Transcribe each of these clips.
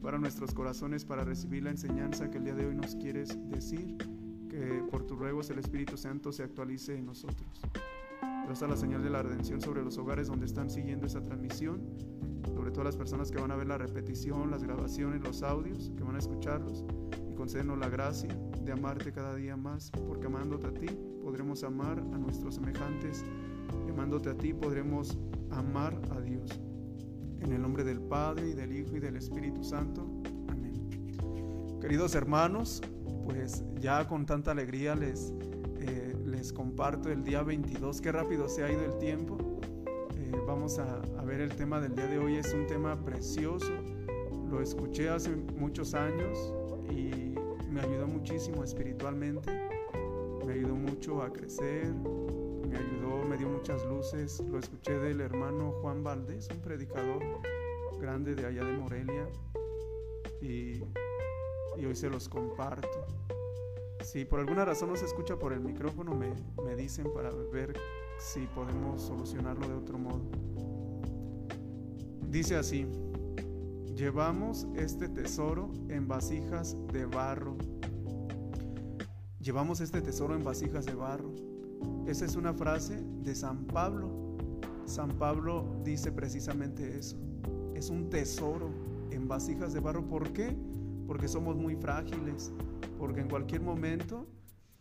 Prepara nuestros corazones para recibir la enseñanza que el día de hoy nos quieres decir. Que por tu ruegos el Espíritu Santo se actualice en nosotros. Traza la señal de la redención sobre los hogares donde están siguiendo esa transmisión, sobre todas las personas que van a ver la repetición, las grabaciones, los audios, que van a escucharlos. Y concédenos la gracia de amarte cada día más, porque amándote a ti podremos amar a nuestros semejantes. Amándote a ti podremos amar a Dios. En el nombre del Padre y del Hijo y del Espíritu Santo. Amén. Queridos hermanos, pues ya con tanta alegría les, eh, les comparto el día 22. Qué rápido se ha ido el tiempo. Eh, vamos a, a ver el tema del día de hoy. Es un tema precioso. Lo escuché hace muchos años y me ayudó muchísimo espiritualmente. Me ayudó mucho a crecer, me ayudó, me dio muchas luces. Lo escuché del hermano Juan Valdés, un predicador grande de allá de Morelia, y, y hoy se los comparto. Si por alguna razón no se escucha por el micrófono, me, me dicen para ver si podemos solucionarlo de otro modo. Dice así, llevamos este tesoro en vasijas de barro. Llevamos este tesoro en vasijas de barro esa es una frase de San Pablo. San Pablo dice precisamente eso. Es un tesoro en vasijas de barro. ¿Por qué? Porque somos muy frágiles, porque en cualquier momento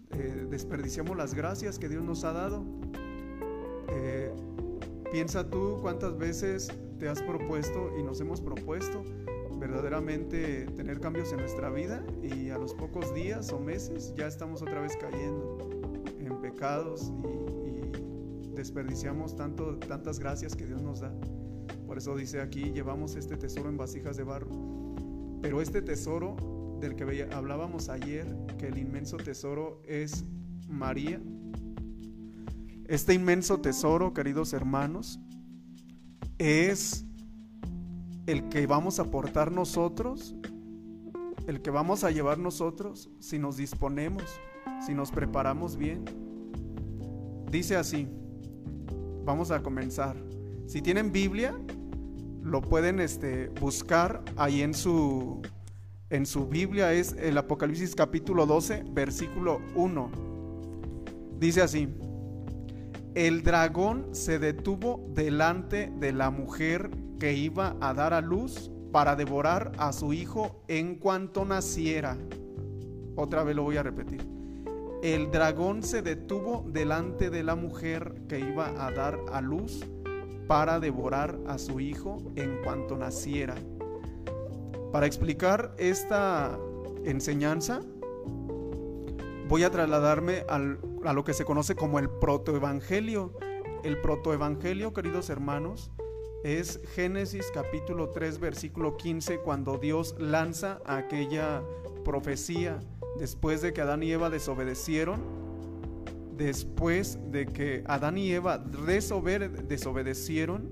eh, desperdiciamos las gracias que Dios nos ha dado. Eh, piensa tú cuántas veces te has propuesto y nos hemos propuesto verdaderamente tener cambios en nuestra vida y a los pocos días o meses ya estamos otra vez cayendo pecados y, desperdiciamos tanto, tantas gracias que Dios nos da. Por eso dice aquí, llevamos este tesoro en vasijas de barro. Pero este tesoro del que hablábamos ayer, que el inmenso tesoro es María, este inmenso tesoro, queridos hermanos, es el que vamos a aportar nosotros, el que vamos a llevar nosotros si nos disponemos, si nos preparamos bien. Dice así, vamos a comenzar. Si tienen Biblia, lo pueden este, buscar ahí en su, en su Biblia, es el Apocalipsis capítulo 12, versículo 1. Dice así, el dragón se detuvo delante de la mujer que iba a dar a luz para devorar a su hijo en cuanto naciera. Otra vez lo voy a repetir el dragón se detuvo delante de la mujer que iba a dar a luz para devorar a su hijo en cuanto naciera. Para explicar esta enseñanza, voy a trasladarme a lo que se conoce como el protoevangelio. El protoevangelio, queridos hermanos, es Génesis capítulo 3, versículo 15, cuando Dios lanza aquella profecía después de que Adán y Eva desobedecieron, después de que Adán y Eva desobedecieron,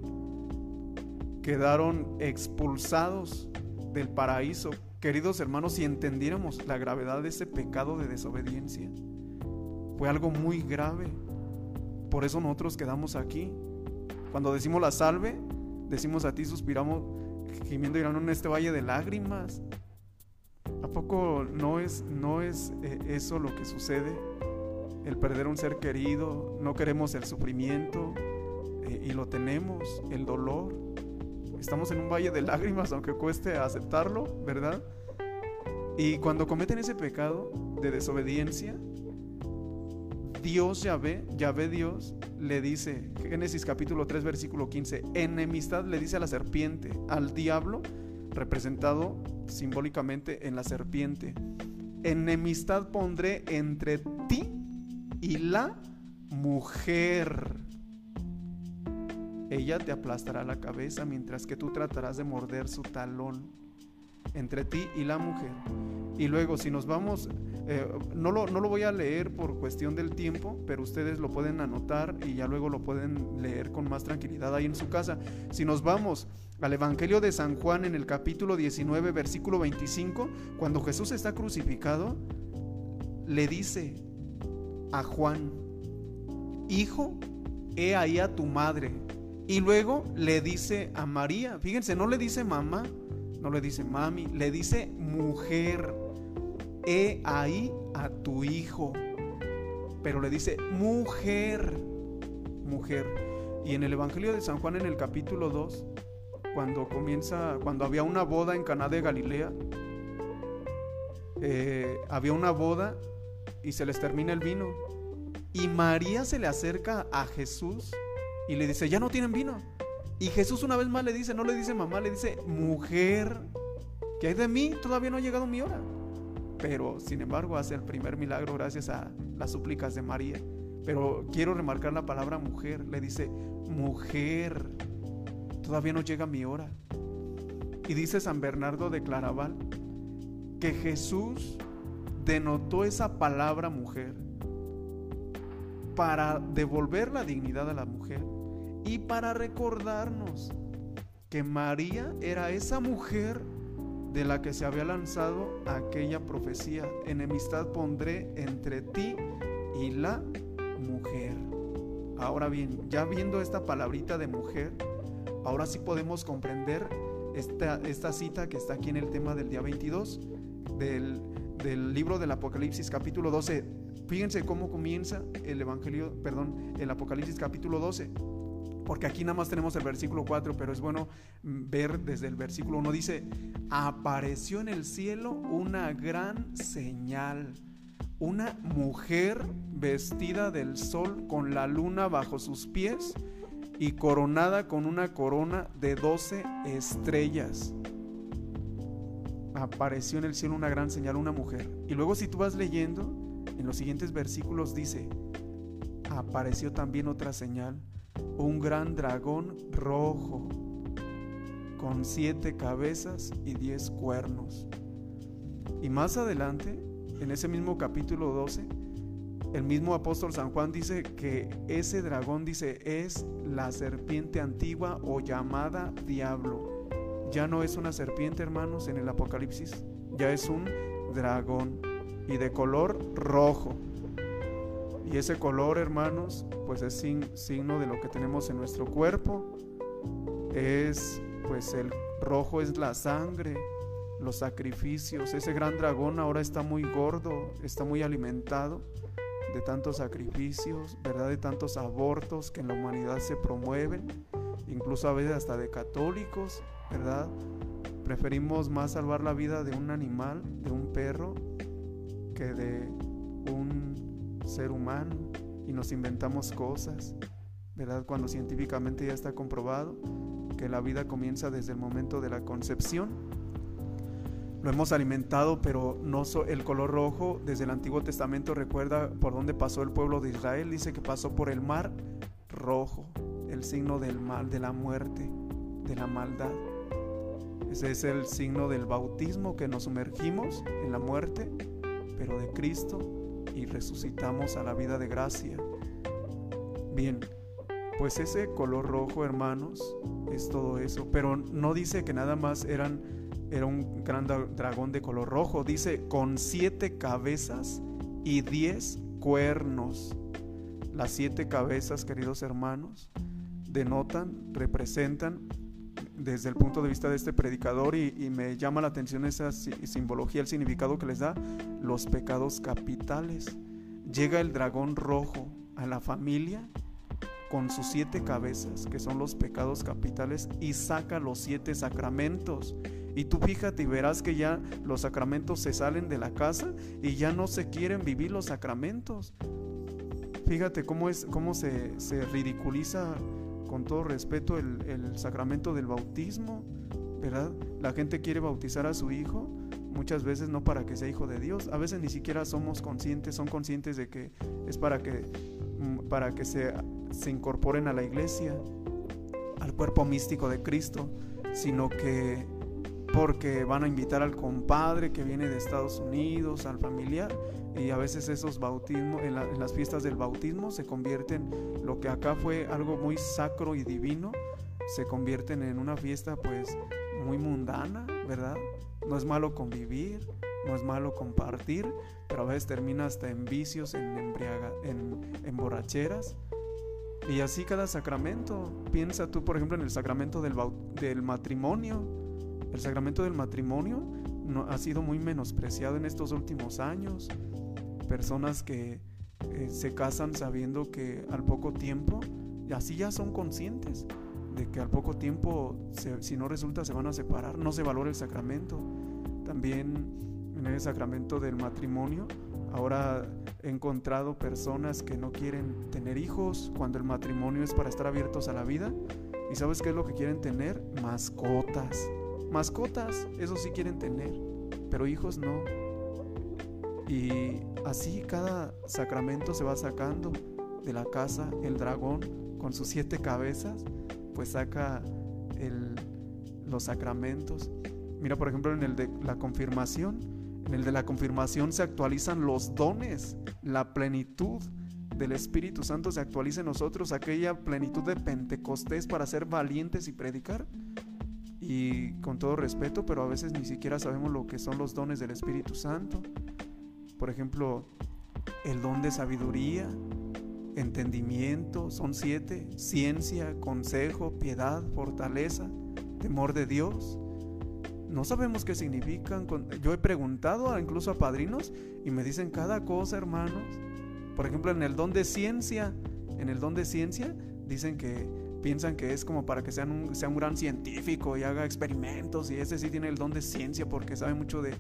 quedaron expulsados del paraíso. Queridos hermanos, si entendiéramos la gravedad de ese pecado de desobediencia, fue algo muy grave. Por eso nosotros quedamos aquí. Cuando decimos la salve, decimos a ti, suspiramos, gimiendo y en este valle de lágrimas. ¿A poco no es, no es eh, eso lo que sucede? El perder un ser querido, no queremos el sufrimiento eh, y lo tenemos, el dolor. Estamos en un valle de lágrimas, aunque cueste aceptarlo, ¿verdad? Y cuando cometen ese pecado de desobediencia, Dios ya ve, ya ve Dios, le dice, Génesis capítulo 3, versículo 15, enemistad le dice a la serpiente, al diablo, representado simbólicamente en la serpiente. Enemistad pondré entre ti y la mujer. Ella te aplastará la cabeza mientras que tú tratarás de morder su talón entre ti y la mujer. Y luego, si nos vamos, eh, no, lo, no lo voy a leer por cuestión del tiempo, pero ustedes lo pueden anotar y ya luego lo pueden leer con más tranquilidad ahí en su casa. Si nos vamos al Evangelio de San Juan en el capítulo 19, versículo 25, cuando Jesús está crucificado, le dice a Juan, Hijo, he ahí a tu madre. Y luego le dice a María, fíjense, no le dice mamá, No le dice mami, le dice mujer. He ahí a tu hijo. Pero le dice mujer. Mujer. Y en el Evangelio de San Juan en el capítulo 2, cuando comienza, cuando había una boda en Caná de Galilea, eh, había una boda y se les termina el vino. Y María se le acerca a Jesús y le dice, ya no tienen vino. Y Jesús una vez más le dice, no le dice mamá, le dice, mujer, que hay de mí? Todavía no ha llegado mi hora. Pero sin embargo hace el primer milagro gracias a las súplicas de María. Pero quiero remarcar la palabra mujer. Le dice, mujer, todavía no llega mi hora. Y dice San Bernardo de Claraval que Jesús denotó esa palabra mujer para devolver la dignidad a la mujer y para recordarnos que María era esa mujer de la que se había lanzado aquella profecía. Enemistad pondré entre ti y la mujer. Ahora bien, ya viendo esta palabrita de mujer, ahora sí podemos comprender esta, cita que está aquí en el tema del día 22 del, del libro del Apocalipsis capítulo 12. Fíjense cómo comienza el Evangelio, perdón, el Apocalipsis capítulo 12 porque aquí nada más tenemos el versículo 4, pero es bueno ver desde el versículo 1. Dice, apareció en el cielo una gran señal, una mujer vestida del sol con la luna bajo sus pies y coronada con una corona de 12 estrellas. Apareció en el cielo una gran señal, una mujer. Y luego si tú vas leyendo, en los siguientes versículos dice, apareció también otra señal un gran dragón rojo con siete cabezas y diez cuernos. Y más adelante, en ese mismo capítulo 12, el mismo apóstol San Juan dice que ese dragón dice es la serpiente antigua o llamada diablo. Ya no es una serpiente, hermanos, en el Apocalipsis, ya es un dragón y de color rojo. Y ese color, hermanos, pues es signo de lo que tenemos en nuestro cuerpo. Es, pues el rojo es la sangre, los sacrificios. Ese gran dragón ahora está muy gordo, está muy alimentado de tantos sacrificios, ¿verdad? De tantos abortos que en la humanidad se promueven, incluso a veces hasta de católicos, ¿verdad? Preferimos más salvar la vida de un animal, de un perro, que de un ser humano y nos inventamos cosas, ¿verdad? Cuando científicamente ya está comprobado que la vida comienza desde el momento de la concepción. Lo hemos alimentado, pero no el color rojo desde el Antiguo Testamento recuerda por dónde pasó el pueblo de Israel. Dice que pasó por el mar rojo, el signo del mal, de la muerte, de la maldad. Ese es el signo del bautismo que nos sumergimos en la muerte, pero de Cristo y resucitamos a la vida de gracia. Bien, pues ese color rojo, hermanos, es todo eso. Pero no dice que nada más eran, era un gran dragón de color rojo. Dice con siete cabezas y diez cuernos. Las siete cabezas, queridos hermanos, denotan, representan desde el punto de vista de este predicador y, me llama la atención esa simbología, el significado que les da, los pecados capitales. Llega el dragón rojo a la familia con sus siete cabezas, que son los pecados capitales, y saca los siete sacramentos. Y tú fíjate y verás que ya los sacramentos se salen de la casa y ya no se quieren vivir los sacramentos. Fíjate cómo, es, cómo se, se ridiculiza con todo respeto el, sacramento del bautismo, ¿verdad? La gente quiere bautizar a su hijo, muchas veces no para que sea hijo de Dios, a veces ni siquiera somos conscientes, son conscientes de que es para que, mm, para que se, se incorporen a la iglesia, al cuerpo místico de Cristo, sino que porque van a invitar al compadre que viene de Estados Unidos, al familiar, y a veces esos bautismos, en, las fiestas del bautismo se convierten, lo que acá fue algo muy sacro y divino, se convierten en una fiesta pues muy mundana, ¿verdad? No es malo convivir, no es malo compartir, pero a veces termina hasta en vicios, en, embriaga, en, borracheras. Y así cada sacramento. Piensa tú, por ejemplo, en el sacramento del, del matrimonio El sacramento del matrimonio no, ha sido muy menospreciado en estos últimos años. Personas que eh, se casan sabiendo que al poco tiempo, y así ya son conscientes de que al poco tiempo, si no resulta, se van a separar, no se valora el sacramento. También en el sacramento del matrimonio, ahora he encontrado personas que no quieren tener hijos cuando el matrimonio es para estar abiertos a la vida. ¿Y sabes qué es lo que quieren tener? Mascotas. Mascotas, eso sí quieren tener, pero hijos no. Y así cada sacramento se va sacando de la casa, el dragón con sus siete cabezas, pues saca los sacramentos. Mira, por ejemplo, en el de la confirmación, en el de la confirmación se actualizan los dones, la plenitud del Espíritu Santo se actualiza en nosotros, aquella plenitud de Pentecostés para ser valientes y predicar. Y con todo respeto, pero a veces ni siquiera sabemos lo que son los dones del Espíritu Santo. Por ejemplo, el don de sabiduría, entendimiento, son siete, ciencia, consejo, piedad, fortaleza, temor de Dios. No sabemos qué significan. Yo he preguntado incluso a padrinos y me dicen cada cosa, hermanos. Por ejemplo, en el don de ciencia, en el don de ciencia dicen que piensan que es como para que sean un, sea un gran científico y haga experimentos y ese sí tiene el don de ciencia porque sabe mucho de,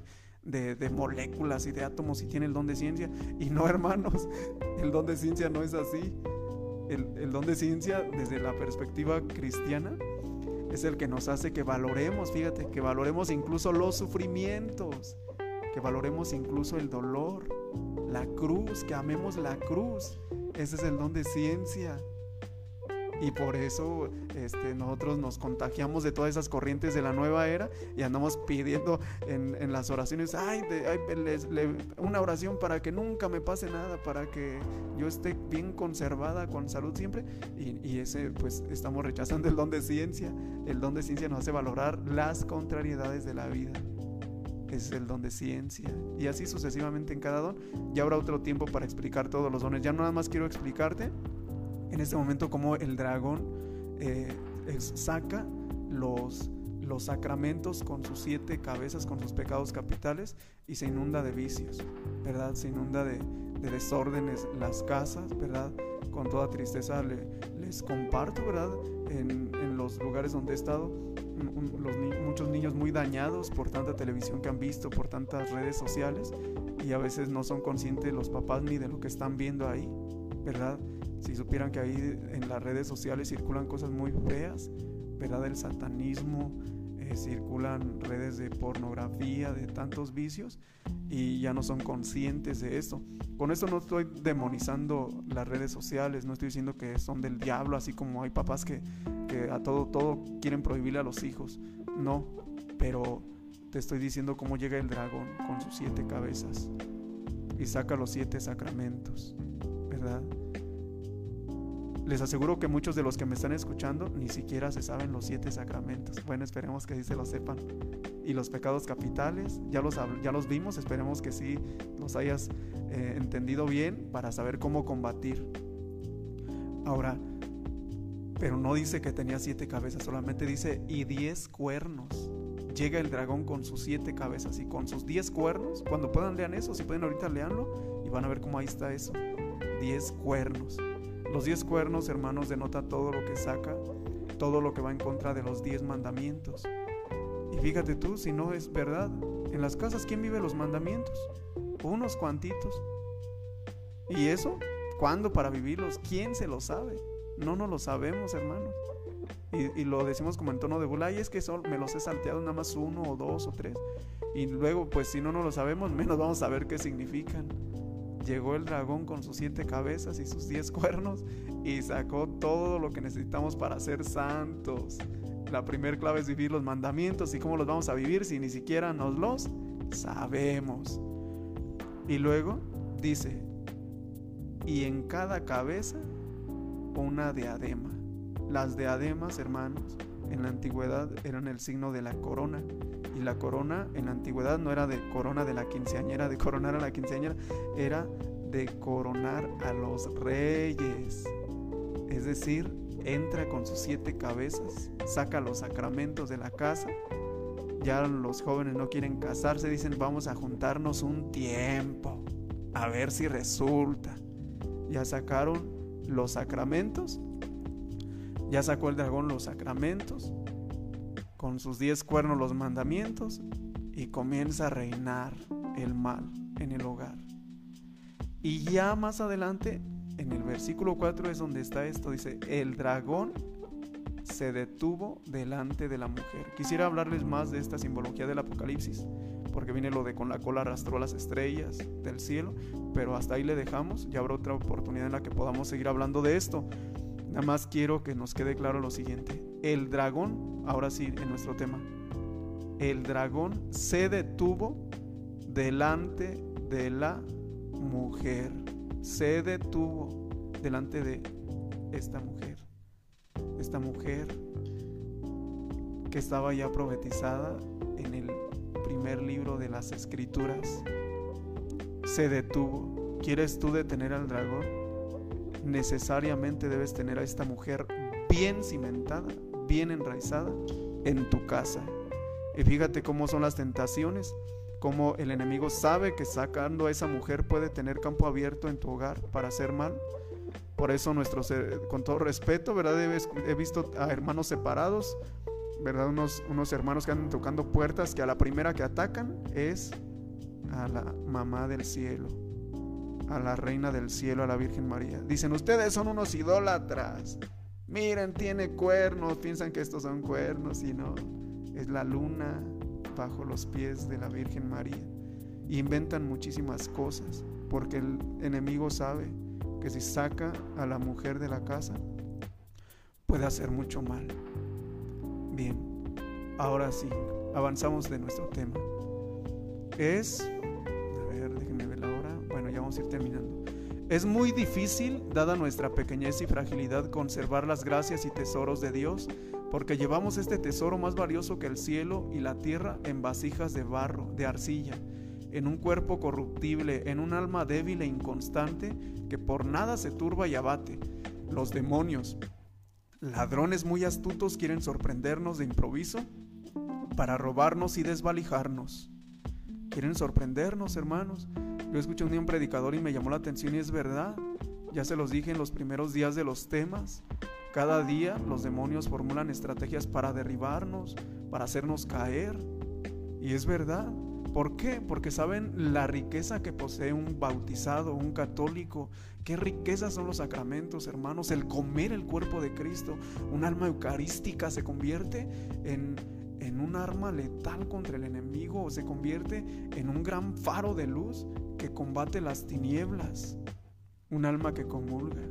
de, moléculas y de átomos y tiene el don de ciencia. Y no, hermanos, el don de ciencia no es así. El, el don de ciencia, desde la perspectiva cristiana, es el que nos hace que valoremos, fíjate, que valoremos incluso los sufrimientos, que valoremos incluso el dolor, la cruz, que amemos la cruz. Ese es el don de ciencia. Y por eso este, nosotros nos contagiamos de todas esas corrientes de la nueva era y andamos pidiendo en, las oraciones, ay, una oración para que nunca me pase nada, para que yo esté bien conservada, con salud siempre. Y, y ese, pues estamos rechazando el don de ciencia. El don de ciencia nos hace valorar las contrariedades de la vida es el don de ciencia. Y así sucesivamente en cada don. Ya habrá otro tiempo para explicar todos los dones. Ya nada más quiero explicarte en este momento como el dragón eh, saca los, sacramentos con sus siete cabezas, con sus pecados capitales y se inunda de vicios, ¿verdad? Se inunda de, desórdenes las casas, ¿verdad? Con toda tristeza les comparto, ¿verdad? En, los lugares donde he estado, muchos niños muy dañados por tanta televisión que han visto, por tantas redes sociales y a veces no son conscientes los papás ni de lo que están viendo ahí, ¿verdad? Si supieran que ahí en las redes sociales circulan cosas muy feas, ¿verdad? Del satanismo, eh, circulan redes de pornografía, de tantos vicios y ya no son conscientes de esto. Con esto no estoy demonizando las redes sociales, no estoy diciendo que son del diablo, así como hay papás que, que a todo, todo quieren prohibirle a los hijos. No, pero te estoy diciendo cómo llega el dragón con sus siete cabezas y saca los siete sacramentos, Les aseguro que muchos de los que me están escuchando ni siquiera se saben los siete sacramentos. Bueno, esperemos que sí se lo sepan. Y los pecados capitales, ya los, ya los vimos, esperemos que sí los hayas eh, entendido bien para saber cómo combatir. Ahora, pero no dice que tenía siete cabezas, solamente dice y diez cuernos. Llega el dragón con sus siete cabezas y con sus diez cuernos. Cuando puedan lean eso, si pueden ahorita leanlo y van a ver cómo ahí está eso. Diez cuernos. Los diez cuernos, hermanos, denota todo lo que saca, todo lo que va en contra de los diez mandamientos. Y fíjate tú, si no es verdad, en las casas, ¿quién vive los mandamientos? Unos cuantitos. ¿Y eso? ¿Cuándo para vivirlos? ¿Quién se lo sabe? No nos lo sabemos, hermanos. Y, lo decimos como en tono de burla, y es que son, me los he salteado nada más uno o dos o tres. Y luego, pues si no nos lo sabemos, menos vamos a saber qué significan llegó el dragón con sus siete cabezas y sus diez cuernos y sacó todo lo que necesitamos para ser santos. La primera clave es vivir los mandamientos y cómo los vamos a vivir si ni siquiera nos los sabemos. Y luego dice, y en cada cabeza una diadema. Las diademas, hermanos, en la antigüedad eran el signo de la corona. Y la corona en la antigüedad no era de corona de la quinceañera, de coronar a la quinceañera, era de coronar a los reyes. Es decir, entra con sus siete cabezas, saca los sacramentos de la casa, ya los jóvenes no quieren casarse, dicen vamos a juntarnos un tiempo, a ver si resulta. Ya sacaron los sacramentos, ya sacó el dragón los sacramentos, con sus diez cuernos los mandamientos, y comienza a reinar el mal en el hogar. Y ya más adelante, en el versículo 4 es donde está esto, dice, el dragón se detuvo delante de la mujer. Quisiera hablarles más de esta simbología del Apocalipsis, porque viene lo de con la cola arrastró las estrellas del cielo, pero hasta ahí le dejamos, ya habrá otra oportunidad en la que podamos seguir hablando de esto. Nada más quiero que nos quede claro lo siguiente, el dragón, ahora sí, en nuestro tema, el dragón se detuvo delante de la mujer, se detuvo delante de esta mujer esta mujer que estaba ya profetizada en el primer libro de las escrituras, se detuvo. ¿Quieres tú detener al dragón? Necesariamente debes tener a esta mujer bien cimentada, bien enraizada en tu casa. Y fíjate cómo son las tentaciones, cómo el enemigo sabe que sacando a esa mujer puede tener campo abierto en tu hogar para hacer mal por eso nuestros, con todo respeto, ¿verdad? He visto a hermanos separados, ¿verdad? Unos, unos hermanos que andan tocando puertas que a la primera que atacan es a la mamá del cielo, a la reina del cielo, a la Virgen María. Dicen, ustedes son unos idólatras. Miren, tiene cuernos, piensan que estos son cuernos y no, es la luna bajo los pies de la Virgen María. inventan muchísimas cosas porque el enemigo sabe que si saca a la mujer de la casa, puede hacer mucho mal. Bien, ahora sí, avanzamos de nuestro tema. Es, ir terminando. Es muy difícil, dada nuestra pequeñez y fragilidad, conservar las gracias y tesoros de Dios, porque llevamos este tesoro más valioso que el cielo y la tierra en vasijas de barro, de arcilla en un cuerpo corruptible, en un alma débil e inconstante que por nada se turba y abate. Los demonios, ladrones muy astutos, quieren sorprendernos de improviso para robarnos y desvalijarnos. Quieren sorprendernos, hermanos. Yo escuché un día un predicador y me llamó la atención y es verdad. Ya se los dije en los primeros días de los temas. Cada día los demonios formulan estrategias para derribarnos, para hacernos caer. Y es verdad. ¿Por qué? Porque saben la riqueza que posee un bautizado, un católico. Qué riqueza son los sacramentos, hermanos. El comer el cuerpo de Cristo. Un alma eucarística se convierte en, en un arma letal contra el enemigo. Se convierte en un gran faro de luz que combate las tinieblas. Un alma que comulga.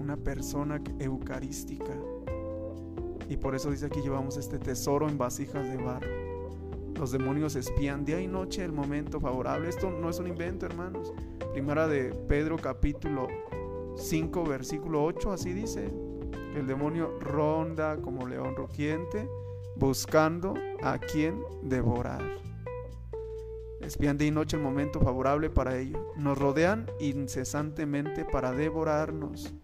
Una persona eucarística. Y por eso dice aquí llevamos este tesoro en vasijas de barro. Los demonios espían día y noche el momento favorable. Esto no es un invento, hermanos. Primera de Pedro capítulo 5 versículo 8, así dice. El demonio ronda como león rugiente buscando a quien devorar. Espían día y noche el momento favorable para ello. Nos rodean incesantemente para devorarnos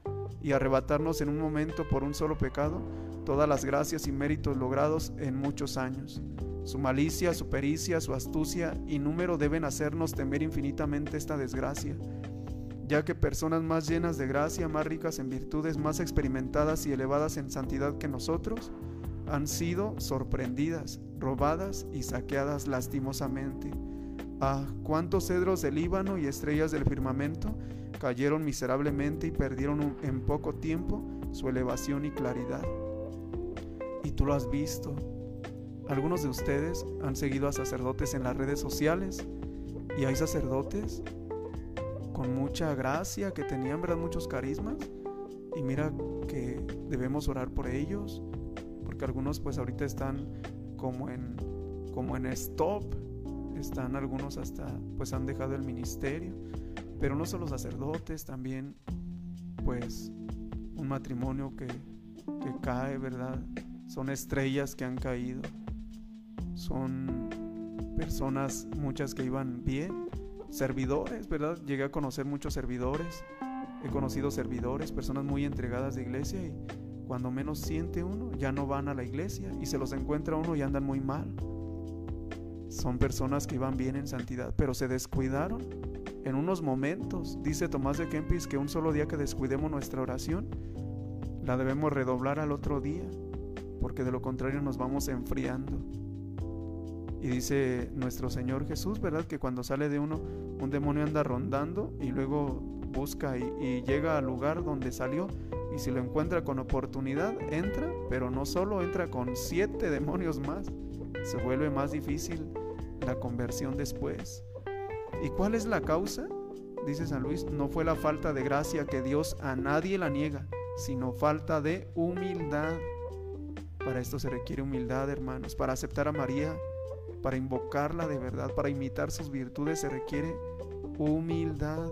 y arrebatarnos en un momento por un solo pecado todas las gracias y méritos logrados en muchos años. Su malicia, su pericia, su astucia y número deben hacernos temer infinitamente esta desgracia, ya que personas más llenas de gracia, más ricas en virtudes, más experimentadas y elevadas en santidad que nosotros, han sido sorprendidas, robadas y saqueadas lastimosamente. Ah, cuántos cedros del Líbano y estrellas del firmamento cayeron miserablemente y perdieron en poco tiempo su elevación y claridad. Y tú lo has visto, algunos de ustedes han seguido a sacerdotes en las redes sociales y hay sacerdotes con mucha gracia que tenían verdad muchos carismas y mira que debemos orar por ellos porque algunos pues ahorita están como en como en stop están algunos hasta pues han dejado el ministerio pero no solo sacerdotes también pues un matrimonio que, que cae verdad son estrellas que han caído son personas, muchas que iban bien, servidores, ¿verdad? Llegué a conocer muchos servidores, he conocido servidores, personas muy entregadas de iglesia y cuando menos siente uno, ya no van a la iglesia y se los encuentra uno y andan muy mal. son personas que iban bien en santidad, pero se descuidaron en unos momentos. Dice Tomás de Kempis que un solo día que descuidemos nuestra oración, la debemos redoblar al otro día, porque de lo contrario nos vamos enfriando. Y dice nuestro Señor Jesús, ¿verdad? Que cuando sale de uno, un demonio anda rondando y luego busca y, llega al lugar donde salió y si lo encuentra con oportunidad, entra, pero no solo entra con siete demonios más, se vuelve más difícil la conversión después. ¿Y cuál es la causa? Dice San Luis, no fue la falta de gracia que Dios a nadie la niega, sino falta de humildad. Para esto se requiere humildad, hermanos. Para aceptar a María, para invocarla de verdad, para imitar sus virtudes, se requiere humildad.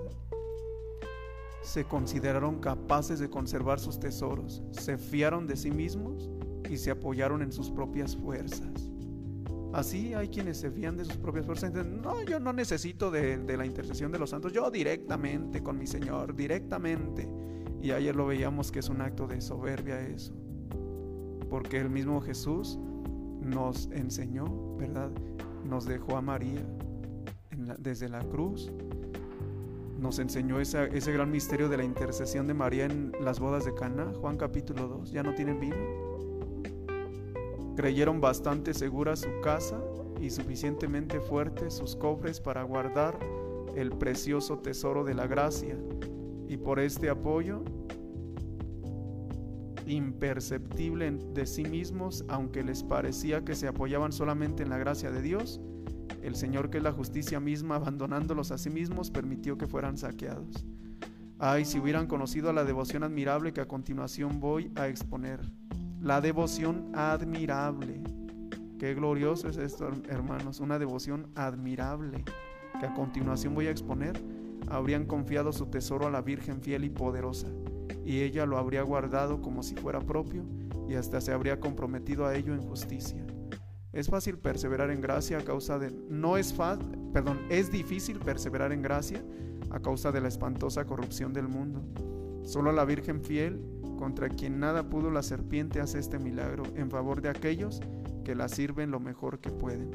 Se consideraron capaces de conservar sus tesoros, se fiaron de sí mismos y se apoyaron en sus propias fuerzas. Así hay quienes se fían de sus propias fuerzas. No, yo no necesito de, la intercesión de los santos. Yo directamente con mi Señor, directamente. Y ayer lo veíamos que es un acto de soberbia eso. Porque el mismo Jesús nos enseñó, ¿verdad? Nos dejó a María desde la cruz. Nos enseñó ese gran misterio de la intercesión de María en las bodas de Cana, Juan capítulo 2. Ya no tienen vino Creyeron bastante segura su casa y suficientemente fuertes sus cofres para guardar el precioso tesoro de la gracia. Y por este apoyo imperceptible de sí mismos, aunque les parecía que se apoyaban solamente en la gracia de Dios, el Señor que es la justicia misma, abandonándolos a sí mismos, permitió que fueran saqueados. Ay, si hubieran conocido la devoción admirable que a continuación voy a exponer. La devoción admirable. Qué glorioso es esto, hermanos. Una devoción admirable que a continuación voy a exponer. Habrían confiado su tesoro a la Virgen fiel y poderosa, y ella lo habría guardado como si fuera propio, y hasta se habría comprometido a ello en justicia. Es fácil perseverar en gracia a causa de no es perdón, es difícil perseverar en gracia a causa de la espantosa corrupción del mundo. Solo la Virgen fiel contra quien nada pudo la serpiente hace este milagro en favor de aquellos que la sirven lo mejor que pueden.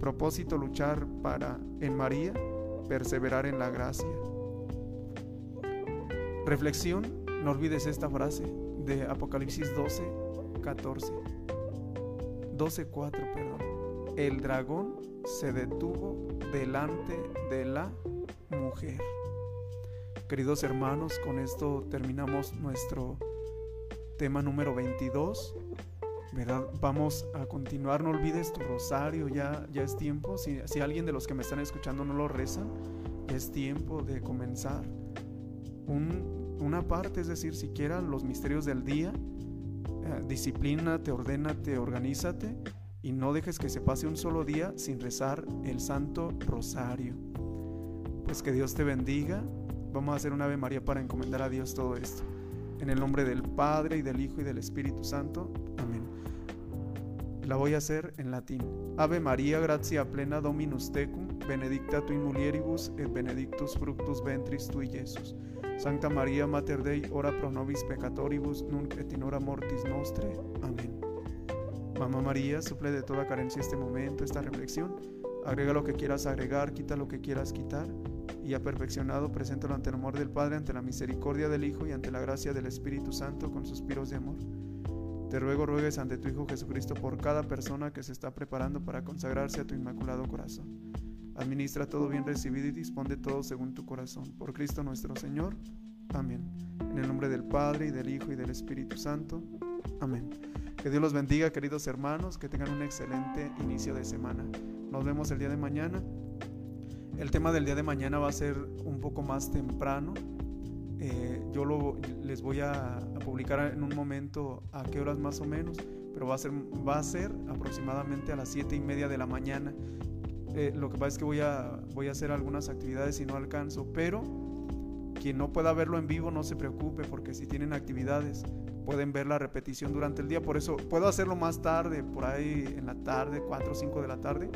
Propósito luchar para, en María, perseverar en la gracia. Reflexión, no olvides esta frase de Apocalipsis 12, 14. 12, 4, perdón. El dragón se detuvo delante de la mujer. Queridos hermanos, con esto terminamos nuestro tema número 22. ¿verdad? Vamos a continuar, no olvides tu rosario, ya, ya es tiempo. Si, si alguien de los que me están escuchando no lo rezan, es tiempo de comenzar. Un, una parte, es decir, siquiera los misterios del día, eh, disciplínate, ordénate, organízate y no dejes que se pase un solo día sin rezar el Santo Rosario. Pues que Dios te bendiga Vamos a hacer un Ave María para encomendar a Dios todo esto. En el nombre del Padre y del Hijo y del Espíritu Santo. Amén. La voy a hacer en latín. Ave María, gratia plena Dominus tecum, benedicta tu in mulieribus et benedictus fructus ventris tui, Jesus. Santa María, Mater Dei, ora pro nobis peccatoribus, nunc et in hora mortis nostre. Amén. Mamá María, suple de toda carencia este momento, esta reflexión. Agrega lo que quieras agregar, quita lo que quieras quitar y ha perfeccionado, preséntalo ante el amor del Padre, ante la misericordia del Hijo y ante la gracia del Espíritu Santo con suspiros de amor. Te ruego, ruegues ante tu Hijo Jesucristo por cada persona que se está preparando para consagrarse a tu inmaculado corazón. Administra todo bien recibido y dispone todo según tu corazón. Por Cristo nuestro Señor. Amén. En el nombre del Padre y del Hijo y del Espíritu Santo. Amén. Que Dios los bendiga, queridos hermanos, que tengan un excelente inicio de semana. Nos vemos el día de mañana. El tema del día de mañana va a ser un poco más temprano. Eh, yo les voy a, publicar en un momento a qué horas más o menos, pero va a ser, aproximadamente a las 7 y media de la mañana. Eh, lo que pasa es que voy a, voy a hacer algunas actividades y no alcanzo, pero quien no pueda verlo en vivo no se preocupe porque si tienen actividades pueden ver la repetición durante el día. Por eso puedo hacerlo más tarde, por ahí en la tarde, 4 o 5 de la tarde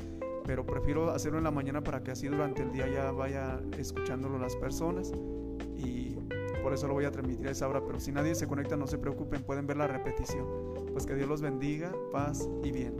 pero prefiero hacerlo en la mañana para que así durante el día ya vaya escuchándolo las personas y por eso lo voy a transmitir a esa hora, pero si nadie se conecta no se preocupen, pueden ver la repetición. Pues que Dios los bendiga, paz y bien.